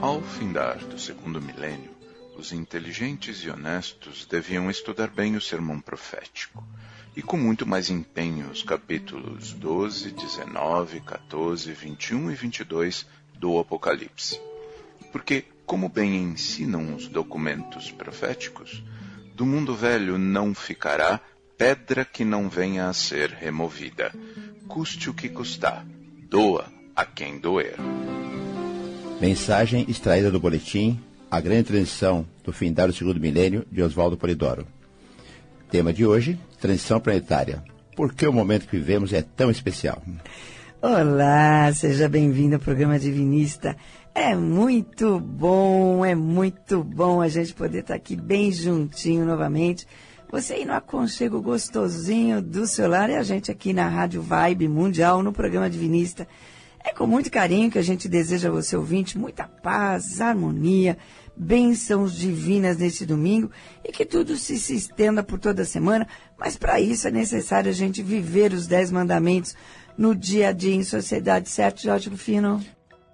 Ao findar do segundo milênio, os inteligentes e honestos deviam estudar bem o sermão profético, e com muito mais empenho os capítulos 12, 19, 14, 21 e 22 do Apocalipse. Porque, como bem ensinam os documentos proféticos, do mundo velho não ficará pedra que não venha a ser removida, custe o que custar, doa a quem doer. Mensagem extraída do boletim A Grande Transição do Findar do Segundo Milênio, de Oswaldo Polidoro. Tema de hoje, Transição Planetária. Por que o momento que vivemos é tão especial? Olá, seja bem-vindo ao programa Divinista. É muito bom, é muito bom a gente poder estar aqui bem juntinho novamente. Você aí no aconchego gostosinho do celular e a gente aqui na Rádio Vibe Mundial, no programa Divinista. É com muito carinho que a gente deseja a você, ouvinte, muita paz, harmonia, bênçãos divinas nesse domingo e que tudo se, se estenda por toda a semana. Mas para isso é necessário a gente viver os dez mandamentos no dia a dia em sociedade, certo, Jorge Rufino?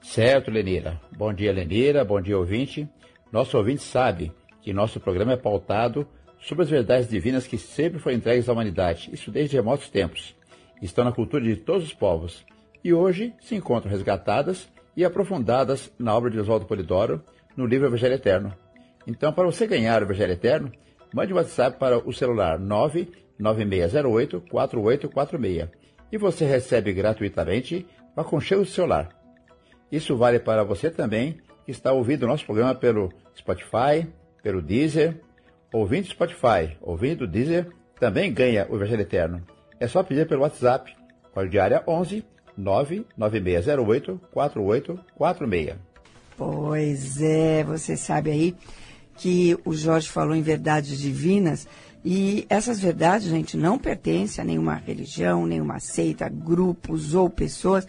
Certo, Lenira. Bom dia, Lenira. Bom dia, ouvinte. Nosso ouvinte sabe que nosso programa é pautado sobre as verdades divinas que sempre foram entregues à humanidade, isso desde remotos tempos. Estão na cultura de todos os povos e hoje se encontram resgatadas e aprofundadas na obra de Oswaldo Polidoro, no livro Evangelho Eterno. Então, para você ganhar o Evangelho Eterno, mande um WhatsApp para o celular 99608-4846 e você recebe gratuitamente o aconchego do celular. Isso vale para você também que está ouvindo o nosso programa pelo Spotify, pelo Deezer. Ouvindo Spotify, ouvindo Deezer, também ganha o Evangelho Eterno. É só pedir pelo WhatsApp, código área 11 99608 4846. Pois é, você sabe aí que o Jorge falou em verdades divinas e essas verdades, gente, não pertencem a nenhuma religião, nenhuma seita, grupos ou pessoas.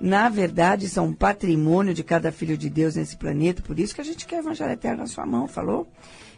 Na verdade, são patrimônio de cada filho de Deus nesse planeta, por isso que a gente quer Evangelho Eterno na sua mão, falou?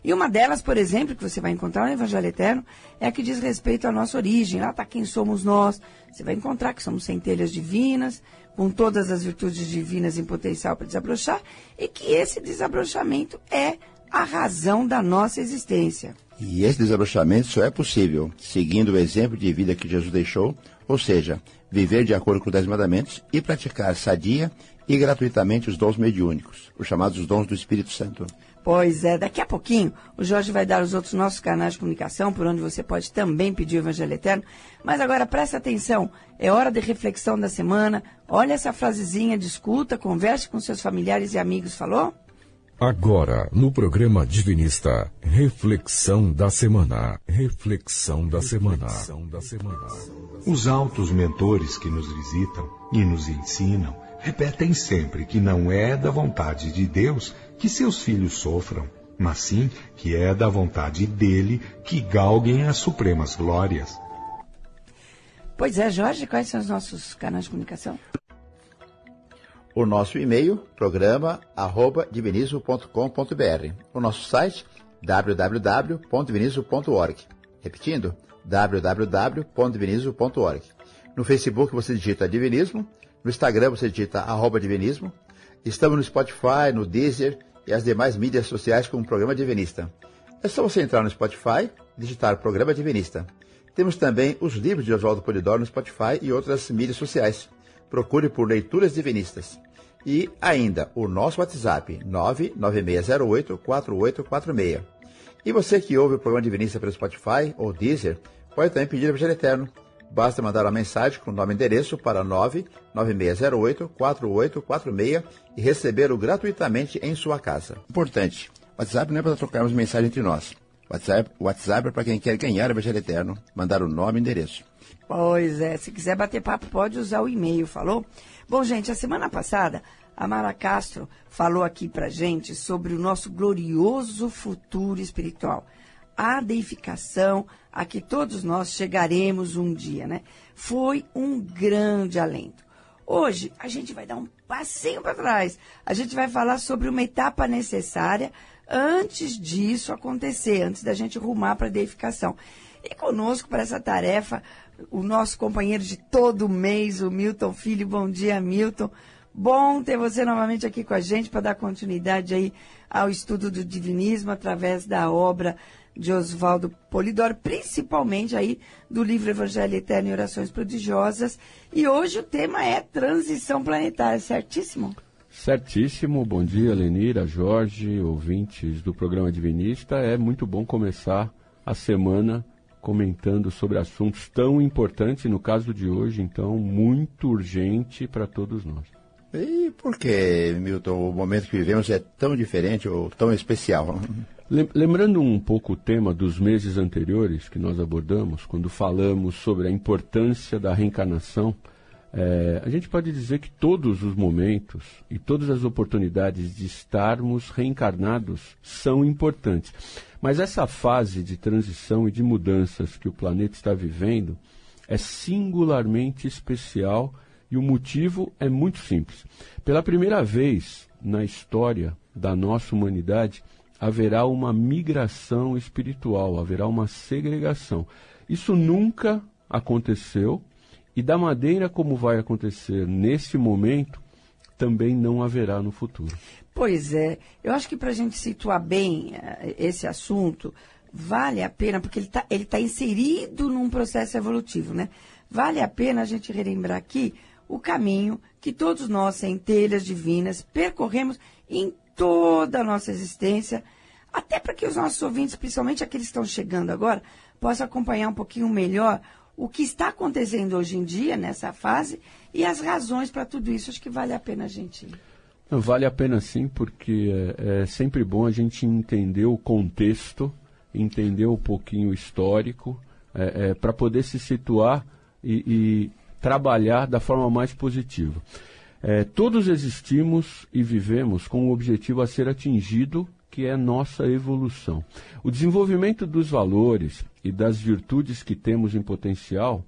E uma delas, por exemplo, que você vai encontrar no Evangelho Eterno, é a que diz respeito à nossa origem. Lá está quem somos nós. Você vai encontrar que somos centelhas divinas, com todas as virtudes divinas em potencial para desabrochar, e que esse desabrochamento é a razão da nossa existência. E esse desabrochamento só é possível seguindo o exemplo de vida que Jesus deixou, ou seja, viver de acordo com os dez mandamentos e praticar sadia e gratuitamente os dons mediúnicos, os chamados dons do Espírito Santo. Pois é, daqui a pouquinho o Jorge vai dar os outros nossos canais de comunicação, por onde você pode também pedir o Evangelho Eterno. Mas agora presta atenção, é hora de reflexão da semana. Olha essa frasezinha, discuta, converse com seus familiares e amigos, falou? Agora, no programa Divinista, reflexão da semana. Reflexão da semana. Os altos mentores que nos visitam e nos ensinam repetem sempre que não é da vontade de Deus que seus filhos sofram, mas sim que é da vontade dele que galguem as supremas glórias. Pois é, Jorge, quais são os nossos canais de comunicação? O nosso e-mail, programa arroba divinismo.com.br. O nosso site, www.divinismo.org. Repetindo, www.divinismo.org. No Facebook você digita Divinismo, no Instagram você digita arroba Divinismo. Estamos no Spotify, no Deezer e as demais mídias sociais com o Programa Divinista. É só você entrar no Spotify e digitar Programa Divinista. Temos também os livros de Oswaldo Polidoro no Spotify e outras mídias sociais. Procure por Leituras Divinistas. E ainda o nosso WhatsApp 996084846. E você que ouve o programa Divinista pelo Spotify ou Deezer, pode também pedir o Evangelho Eterno. Basta mandar uma mensagem com nome e endereço para 99608-4846 e recebê-lo gratuitamente em sua casa. Importante, WhatsApp não é para trocarmos mensagem entre nós. WhatsApp, WhatsApp é para quem quer ganhar o Evangelho Eterno, mandar o nome e endereço. Pois é, se quiser bater papo, pode usar o e-mail, falou? Bom, gente, a semana passada, a Mara Castro falou aqui pra gente sobre o nosso glorioso futuro espiritual a deificação a que todos nós chegaremos um dia, né? Foi um grande alento. Hoje a gente vai dar um passinho para trás. A gente vai falar sobre uma etapa necessária antes disso acontecer, antes da gente rumar para a deificação. E conosco para essa tarefa, o nosso companheiro de todo mês, o Milton Filho. Bom dia, Milton. Bom ter você novamente aqui com a gente para dar continuidade aí ao estudo do divinismo através da obra de Oswaldo Polidoro, principalmente aí do livro Evangelho Eterno e Orações Prodigiosas. E hoje o tema é transição planetária, certíssimo? Certíssimo. Bom dia, Lenira, Jorge, ouvintes do programa Divinista. É muito bom começar a semana comentando sobre assuntos tão importantes, no caso de hoje, então, muito urgente para todos nós. E por que, Milton, o momento que vivemos é tão diferente ou tão especial? Lembrando um pouco o tema dos meses anteriores que nós abordamos, quando falamos sobre a importância da reencarnação, é, a gente pode dizer que todos os momentos e todas as oportunidades de estarmos reencarnados são importantes. Mas essa fase de transição e de mudanças que o planeta está vivendo é singularmente especial e o motivo é muito simples. Pela primeira vez na história da nossa humanidade, haverá uma migração espiritual, haverá uma segregação. Isso nunca aconteceu e da maneira como vai acontecer nesse momento, também não haverá no futuro. Pois é, eu acho que para a gente situar bem uh, esse assunto, vale a pena, porque ele está ele tá inserido num processo evolutivo, né? Vale a pena a gente relembrar aqui o caminho que todos nós, centelhas divinas, percorremos em toda a nossa existência, até para que os nossos ouvintes, principalmente aqueles que estão chegando agora, possam acompanhar um pouquinho melhor o que está acontecendo hoje em dia nessa fase e as razões para tudo isso. Acho que vale a pena a gente. Vale a pena sim, porque é, é sempre bom a gente entender o contexto, entender um pouquinho o histórico, é, é, para poder se situar e, e, trabalhar da forma mais positiva. É, todos existimos e vivemos com um objetivo a ser atingido que é nossa evolução. O desenvolvimento dos valores e das virtudes que temos em potencial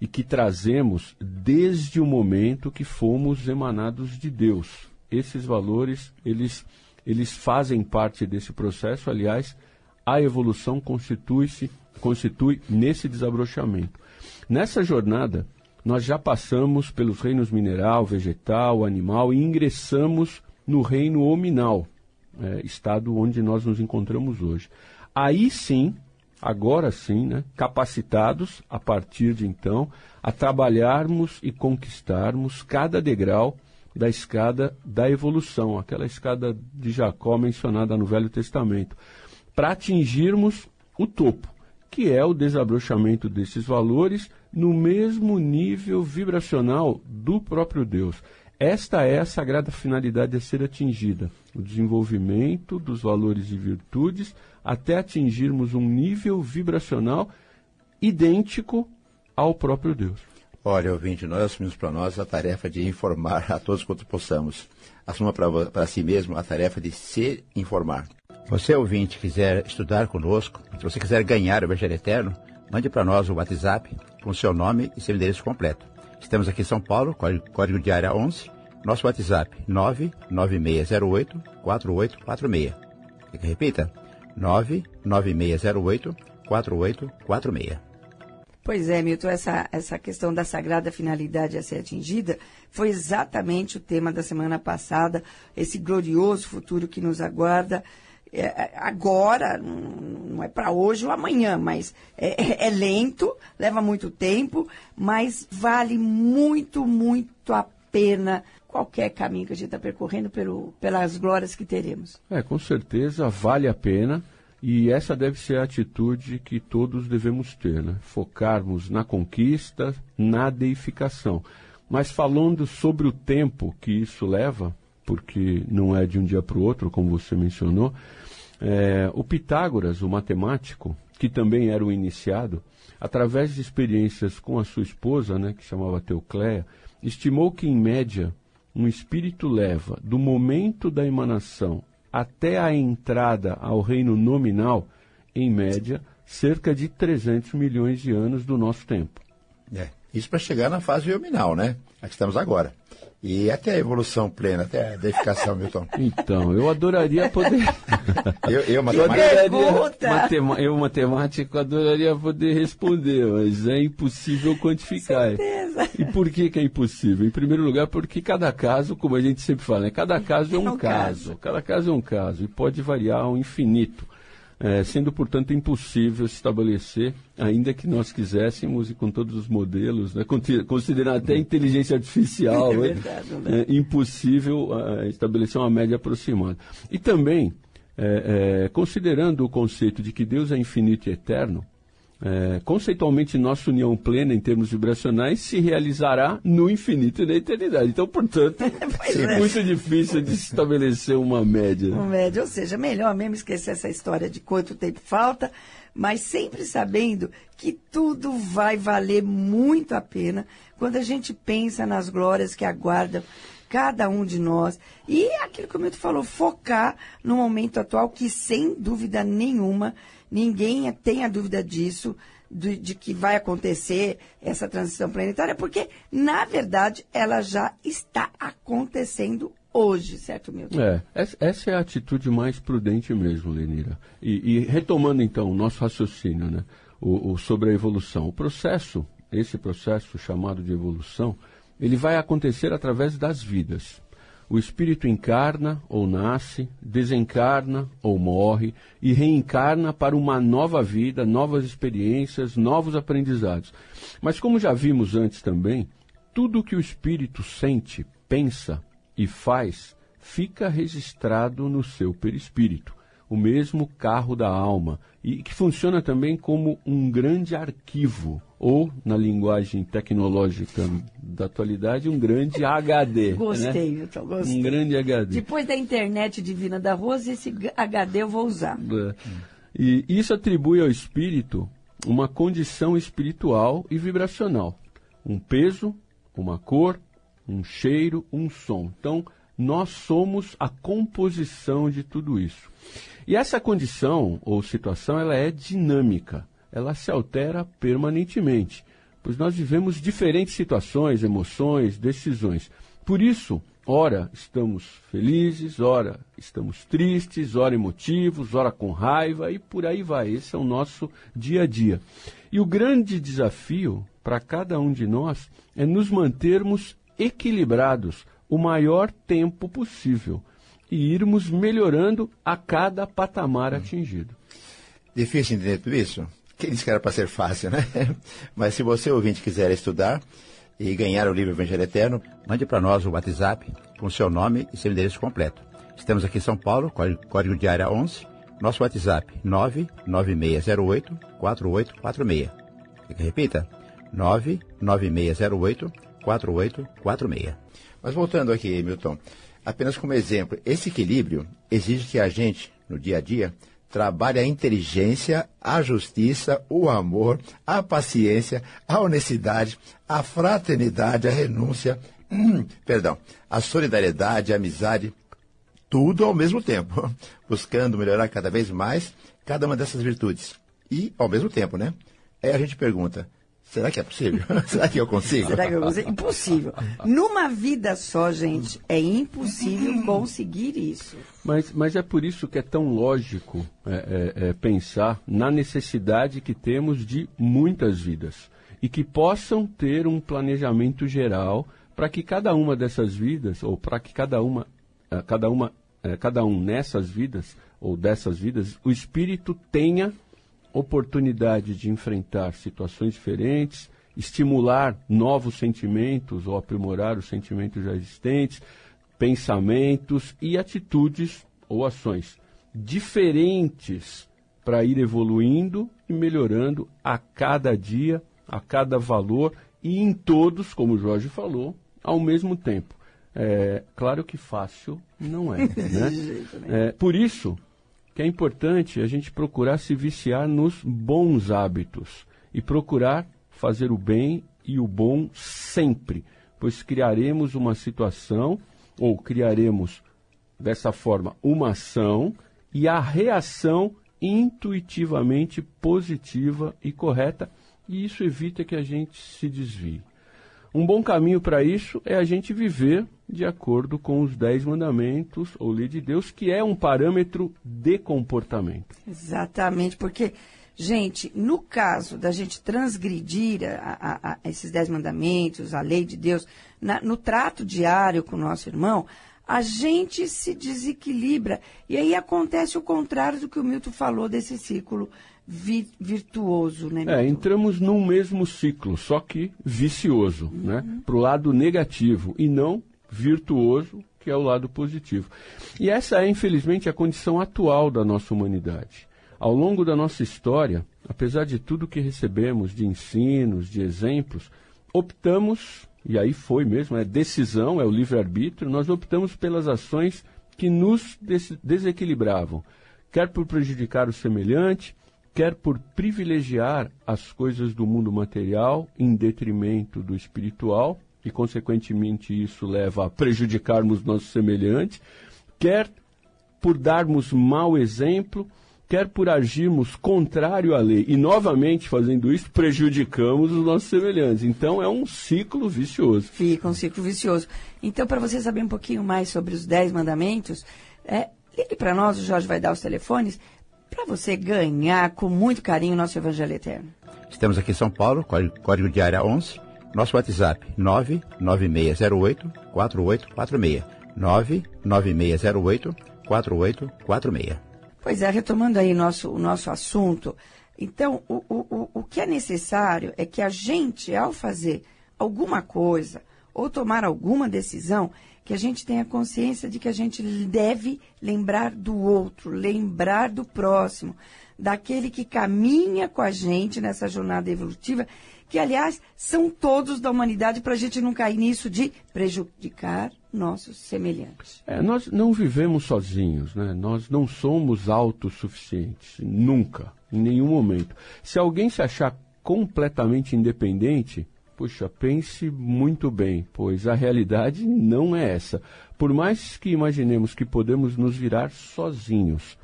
e que trazemos desde o momento que fomos emanados de Deus. Esses valores, eles, eles fazem parte desse processo, aliás, a evolução constitui-se constitui nesse desabrochamento. Nessa jornada, nós já passamos pelos reinos mineral, vegetal, animal e ingressamos no reino hominal, é, estado onde nós nos encontramos hoje. Aí sim, agora sim, né, capacitados a partir de então a trabalharmos e conquistarmos cada degrau da escada da evolução, aquela escada de Jacó mencionada no Velho Testamento, para atingirmos o topo, que é o desabrochamento desses valores no mesmo nível vibracional do próprio Deus. Esta é a sagrada finalidade a ser atingida: o desenvolvimento dos valores e virtudes até atingirmos um nível vibracional idêntico ao próprio Deus. Olha, ouvinte, nós assumimos para nós a tarefa de informar a todos quanto possamos. Assuma para si mesmo a tarefa de se informar. Você, ouvinte, quiser estudar conosco, se você quiser ganhar o Evangelho Eterno, mande para nós o WhatsApp com seu nome e seu endereço completo. Estamos aqui em São Paulo, código de área 11, nosso WhatsApp 99608-4846. Quer que repita? 99608-4846. Pois é, Milton, essa, essa questão da sagrada finalidade a ser atingida foi exatamente o tema da semana passada, esse glorioso futuro que nos aguarda. É, é agora, não é para hoje ou amanhã, mas é, é, é lento, leva muito tempo, mas vale muito, muito a pena qualquer caminho que a gente está percorrendo pelo, pelas glórias que teremos. É, com certeza vale a pena. E essa deve ser a atitude que todos devemos ter, né? focarmos na conquista, na deificação. Mas falando sobre o tempo que isso leva, porque não é de um dia para o outro, como você mencionou, é, o Pitágoras, o matemático, que também era o iniciado, através de experiências com a sua esposa, né, que chamava Teocleia, estimou que, em média, um espírito leva do momento da emanação até a entrada ao reino nominal, em média, cerca de 300 milhões de anos do nosso tempo. É. Isso para chegar na fase biominal, né? Aqui estamos agora. E até a evolução plena, até a deificação, Milton. Então, eu adoraria poder. eu, eu, matemático, matema, eu, matemático, adoraria poder responder, mas é impossível quantificar. Certeza. E por que, que é impossível? Em primeiro lugar, porque cada caso, como a gente sempre fala, né? cada caso é um, é um caso. caso. Cada caso é um caso e pode variar ao infinito é, sendo, portanto, impossível estabelecer, ainda que nós quiséssemos, e com todos os modelos, né, considerando até a inteligência artificial, é verdade, né? é, impossível uh, estabelecer uma média aproximada. E também, é, é, considerando o conceito de que Deus é infinito e eterno, é, conceitualmente, nossa união plena em termos vibracionais se realizará no infinito e na eternidade. Então, portanto, é, é muito difícil de estabelecer uma média. Uma média, ou seja, melhor mesmo esquecer essa história de quanto tempo falta, mas sempre sabendo que tudo vai valer muito a pena quando a gente pensa nas glórias que aguardam cada um de nós. E aquilo que o Milton falou, focar no momento atual, que sem dúvida nenhuma ninguém tem a dúvida disso, de, de, que vai acontecer essa transição planetária, porque, na verdade, ela já está acontecendo hoje, certo, Milton? É, essa é a atitude mais prudente mesmo, Lenira. E, e retomando, então, o nosso raciocínio né, o, o, sobre a evolução. O processo, esse processo chamado de evolução, ele vai acontecer através das vidas. O espírito encarna ou nasce, desencarna ou morre e reencarna para uma nova vida, novas experiências, novos aprendizados. Mas como já vimos antes também, tudo o que o espírito sente, pensa e faz fica registrado no seu perispírito, o mesmo carro da alma, e que funciona também como um grande arquivo ou, na linguagem tecnológica da atualidade, um grande HD. Né? Gostei, né? Milton, gostei. Um grande HD. Depois da internet divina da Rosa, esse HD eu vou usar. É. E isso atribui ao espírito uma condição espiritual e vibracional. Um peso, uma cor, um cheiro, um som. Então, nós somos a composição de tudo isso. E essa condição ou situação, ela é dinâmica ela se altera permanentemente, pois nós vivemos diferentes situações, emoções, decisões. Por isso, ora estamos felizes, ora estamos tristes, ora emotivos, ora com raiva e por aí vai. Esse é o nosso dia a dia. E o grande desafio para cada um de nós é nos mantermos equilibrados o maior tempo possível e irmos melhorando a cada patamar atingido. Difícil entender tudo isso? Quem disse que era para ser fácil, né? Mas se você, ouvinte, quiser estudar e ganhar o livro Evangelho Eterno, mande para nós o WhatsApp com seu nome e seu endereço completo. Estamos aqui em São Paulo, código de área 11, nosso WhatsApp 99608 4846. Repita, 99608 4846. Mas voltando aqui, Milton, apenas como exemplo, esse equilíbrio exige que a gente, no dia a dia, trabalha a inteligência, a justiça, o amor, a paciência, a honestidade, a fraternidade, a renúncia, hum, perdão, a solidariedade, a amizade, tudo ao mesmo tempo, buscando melhorar cada vez mais cada uma dessas virtudes. E, ao mesmo tempo, né? Aí a gente pergunta, Será que é possível? Será que eu consigo? Será que eu consigo? Impossível. Numa vida só, gente, é impossível conseguir isso. Mas, mas é por isso que é tão lógico é, é, é, pensar na necessidade que temos de muitas vidas e que possam ter um planejamento geral para que cada uma dessas vidas, ou para que cada uma, é, cada uma, é, cada um nessas vidas ou dessas vidas, o espírito tenha oportunidade de enfrentar situações diferentes, estimular novos sentimentos ou aprimorar os sentimentos já existentes, pensamentos e atitudes ou ações diferentes para ir evoluindo e melhorando a cada dia, a cada valor e em todos, como o Jorge falou, ao mesmo tempo. É, claro que fácil não é. Né? é por isso, que é importante a gente procurar se viciar nos bons hábitos e procurar fazer o bem e o bom sempre, pois criaremos uma situação ou criaremos dessa forma uma ação e a reação intuitivamente positiva e correta e isso evita que a gente se desvie. Um bom caminho para isso é a gente viver de acordo com os dez mandamentos ou lei de Deus, que é um parâmetro de comportamento. Exatamente, porque, gente, no caso da gente transgredir a, a, a esses dez mandamentos, a lei de Deus, na, no trato diário com o nosso irmão, a gente se desequilibra. E aí acontece o contrário do que o Milton falou desse ciclo vi, virtuoso, né? É, entramos num mesmo ciclo, só que vicioso, uhum. né? Para o lado negativo e não virtuoso, que é o lado positivo. E essa é, infelizmente, a condição atual da nossa humanidade. Ao longo da nossa história, apesar de tudo que recebemos de ensinos, de exemplos, optamos, e aí foi mesmo, é decisão, é o livre-arbítrio, nós optamos pelas ações que nos des desequilibravam, quer por prejudicar o semelhante, quer por privilegiar as coisas do mundo material em detrimento do espiritual, e consequentemente isso leva a prejudicarmos nossos semelhantes, quer por darmos mau exemplo, quer por agirmos contrário à lei. E novamente fazendo isso, prejudicamos os nossos semelhantes. Então é um ciclo vicioso. Fica um ciclo vicioso. Então, para você saber um pouquinho mais sobre os dez mandamentos, é, ligue para nós, o Jorge vai dar os telefones, para você ganhar com muito carinho o nosso Evangelho Eterno. Estamos aqui em São Paulo, código de área 11, nosso WhatsApp 99608-4846. 99608-4846. Pois é, retomando aí nosso, o nosso assunto, então o, o, o que é necessário é que a gente, ao fazer alguma coisa ou tomar alguma decisão, que a gente tenha consciência de que a gente deve lembrar do outro, lembrar do próximo, daquele que caminha com a gente nessa jornada evolutiva, que, aliás, são todos da humanidade, para a gente não cair nisso de prejudicar nossos semelhantes. É, nós não vivemos sozinhos, né? nós não somos autossuficientes, nunca, em nenhum momento. Se alguém se achar completamente independente, Puxa, pense muito bem, pois a realidade não é essa. Por mais que imaginemos que podemos nos virar sozinhos,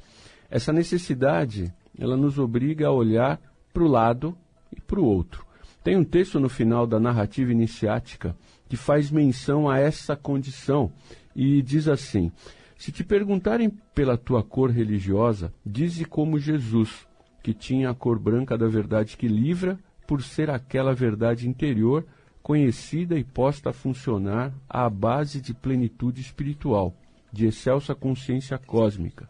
essa necessidade, ela nos obriga a olhar para o lado e para o outro. Tem um texto no final da narrativa iniciática que faz menção a essa condição e diz assim: Se te perguntarem pela tua cor religiosa, dize como Jesus, que tinha a cor branca da verdade que livra por ser aquela verdade interior conhecida e posta a funcionar à base de plenitude espiritual, de excelsa consciência cósmica.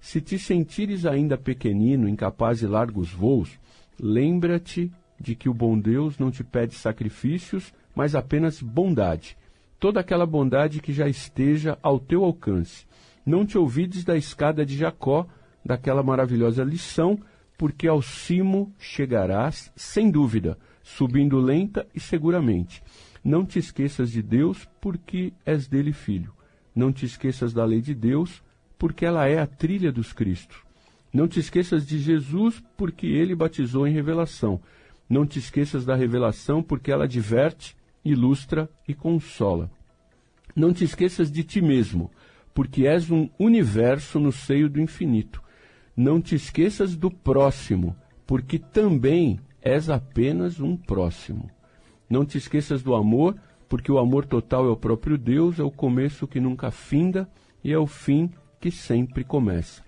Se te sentires ainda pequenino, incapaz de largos voos, lembra-te de que o bom Deus não te pede sacrifícios, mas apenas bondade, toda aquela bondade que já esteja ao teu alcance. Não te ouvides da escada de Jacó, daquela maravilhosa lição porque ao cimo chegarás, sem dúvida, subindo lenta e seguramente. Não te esqueças de Deus, porque és dele filho. Não te esqueças da lei de Deus, porque ela é a trilha dos Cristos. Não te esqueças de Jesus, porque ele batizou em revelação. Não te esqueças da revelação, porque ela diverte, ilustra e consola. Não te esqueças de ti mesmo, porque és um universo no seio do infinito. Não te esqueças do próximo, porque também és apenas um próximo. Não te esqueças do amor, porque o amor total é o próprio Deus, é o começo que nunca finda e é o fim que sempre começa.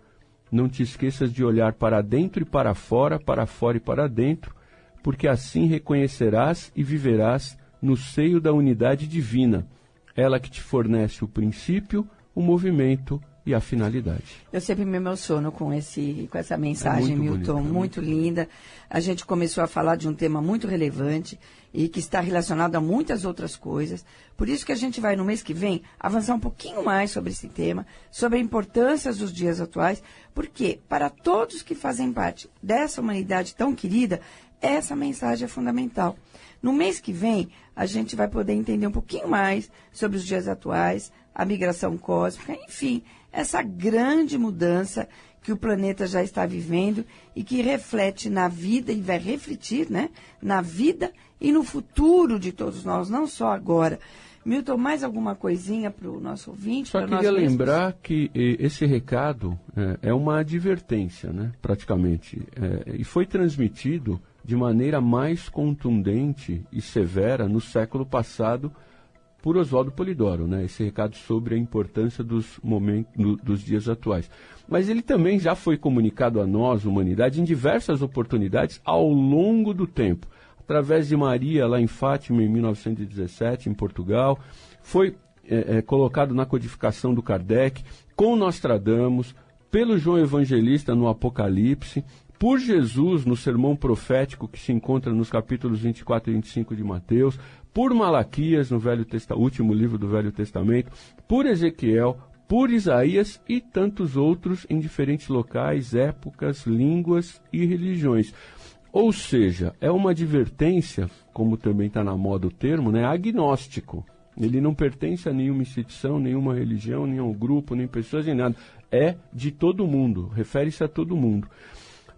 Não te esqueças de olhar para dentro e para fora, para fora e para dentro, porque assim reconhecerás e viverás no seio da unidade divina, ela que te fornece o princípio, o movimento e a finalidade. Eu sempre me emociono com, esse, com essa mensagem, é Milton, bonito, muito, muito linda. A gente começou a falar de um tema muito relevante e que está relacionado a muitas outras coisas. Por isso que a gente vai, no mês que vem, avançar um pouquinho mais sobre esse tema, sobre a importância dos dias atuais, porque para todos que fazem parte dessa humanidade tão querida, essa mensagem é fundamental. No mês que vem, a gente vai poder entender um pouquinho mais sobre os dias atuais, a migração cósmica, enfim, essa grande mudança que o planeta já está vivendo e que reflete na vida e vai refletir, né, na vida e no futuro de todos nós, não só agora. Milton, mais alguma coisinha para o nosso ouvinte? Só queria lembrar que esse recado é, é, uma advertência, né, praticamente, é, e foi transmitido de maneira mais contundente e severa no século passado por Oswaldo Polidoro, né? Esse recado sobre a importância dos momentos, dos dias atuais. Mas ele também já foi comunicado a nós, humanidade, em diversas oportunidades ao longo do tempo. Através de Maria, lá em Fátima, em 1917, em Portugal. Foi é, é, colocado na codificação do Kardec, com Nostradamus, pelo João Evangelista no Apocalipse, por Jesus no sermão profético que se encontra nos capítulos 24 e 25 de Mateus, por Malaquias no Velho Testamento, último livro do Velho Testamento, por Ezequiel, por Isaías e tantos outros em diferentes locais, épocas, línguas e religiões. Ou seja, é uma advertência, como também está na moda o termo, né, agnóstico. Ele não pertence a nenhuma instituição, nenhuma religião, nenhum grupo, nem pessoas, nem nada. É de todo mundo, refere-se a todo mundo.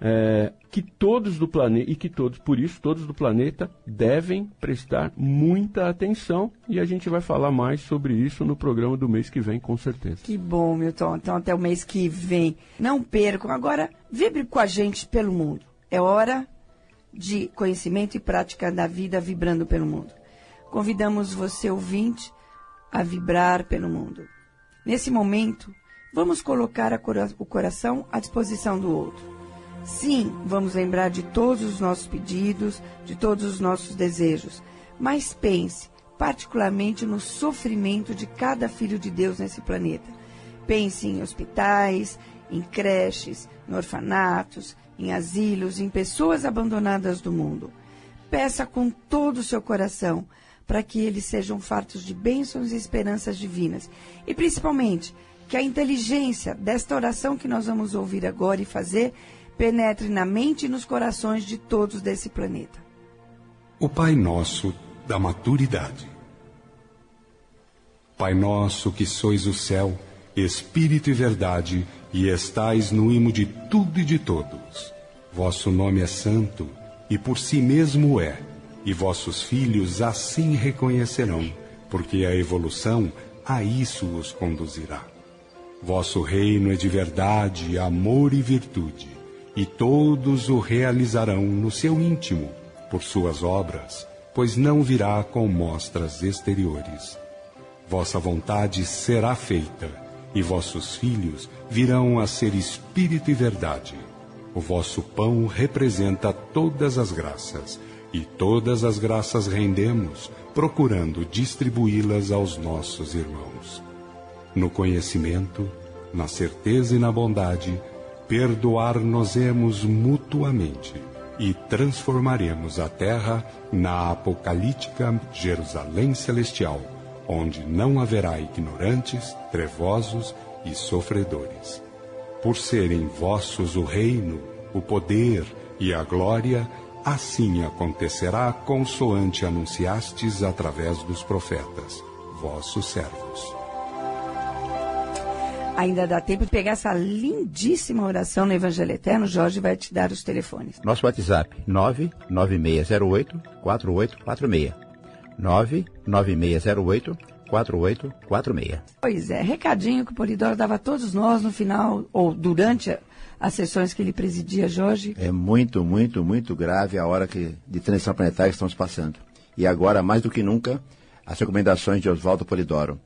É, que todos do planeta, e que todos, por isso, todos do planeta devem prestar muita atenção e a gente vai falar mais sobre isso no programa do mês que vem, com certeza. Que bom, Milton. Então, até o mês que vem. Não percam. Agora, vibre com a gente pelo mundo. É hora de conhecimento e prática da vida vibrando pelo mundo. Convidamos você, ouvinte, a vibrar pelo mundo. Nesse momento, vamos colocar cora o coração à disposição do outro. Sim, vamos lembrar de todos os nossos pedidos, de todos os nossos desejos, mas pense particularmente no sofrimento de cada filho de Deus nesse planeta. Pense em hospitais, em creches, em orfanatos, em asilos, em pessoas abandonadas do mundo. Peça com todo o seu coração para que eles sejam fartos de bênçãos e esperanças divinas. E principalmente, que a inteligência desta oração que nós vamos ouvir agora e fazer penetre na mente e nos corações de todos desse planeta. O Pai Nosso da Maturidade. Pai Nosso que sois o céu, Espírito e verdade, e estais no imo de tudo e de todos. Vosso nome é santo, e por si mesmo é e vossos filhos assim reconhecerão, porque a evolução a isso os conduzirá. Vosso reino é de verdade, amor e virtude, e todos o realizarão no seu íntimo, por suas obras, pois não virá com mostras exteriores. Vossa vontade será feita, e vossos filhos virão a ser espírito e verdade. O vosso pão representa todas as graças e todas as graças rendemos, procurando distribuí-las aos nossos irmãos. No conhecimento, na certeza e na bondade, perdoar-nos-emos mutuamente e transformaremos a terra na apocalíptica Jerusalém celestial, onde não haverá ignorantes, trevosos e sofredores. Por serem vossos o reino, o poder e a glória, Assim acontecerá consoante anunciastes através dos profetas, vossos servos. Ainda dá tempo de pegar essa lindíssima oração no Evangelho Eterno. Jorge vai te dar os telefones. Nosso WhatsApp, 99608-4846. 99608-4846. Pois é, recadinho que o Polidoro dava a todos nós no final, ou durante as sessões que ele presidia, Jorge? É muito, muito, muito grave a hora que, de transição planetária que estamos passando. E agora, mais do que nunca, as recomendações de Oswaldo Polidoro.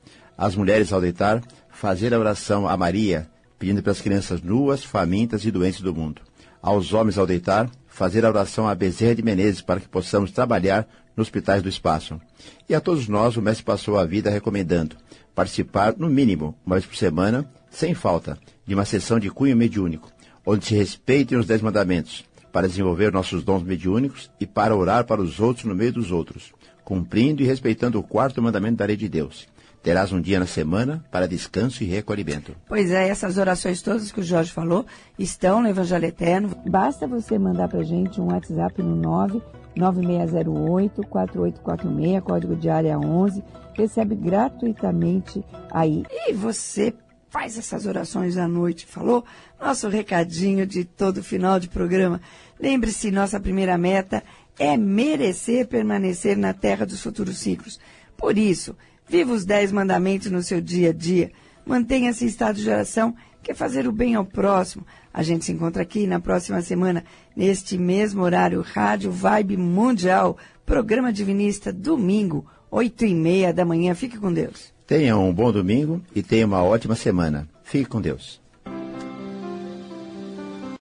As mulheres, ao deitar, fazer a oração a Maria, pedindo pelas crianças nuas, famintas e doentes do mundo. Aos homens, ao deitar, fazer a oração a Bezerra de Menezes para que possamos trabalhar nos hospitais do espaço. E a todos nós, o mestre passou a vida recomendando participar, no mínimo, uma vez por semana, sem falta, de uma sessão de cunho mediúnico, onde se respeitem os dez mandamentos, para desenvolver nossos dons mediúnicos e para orar para os outros no meio dos outros, cumprindo e respeitando o quarto mandamento da lei de Deus. Terás um dia na semana para descanso e recolhimento. Pois é, essas orações todas que o Jorge falou estão no Evangelho Eterno. Basta você mandar para gente um WhatsApp no 9 9608 4846, código de área 11. Recebe gratuitamente aí. E você faz essas orações à noite, falou? Nosso recadinho de todo final de programa. Lembre-se, nossa primeira meta é merecer permanecer na terra dos futuros ciclos. Por isso, viva os dez mandamentos no seu dia a dia. Mantenha-se em estado de oração quer fazer o bem ao próximo. A gente se encontra aqui na próxima semana, neste mesmo horário, Rádio Vibe Mundial, programa Divinista, domingo, oito e meia da manhã. Fique com Deus. Tenha um bom domingo e tenha uma ótima semana. Fique com Deus.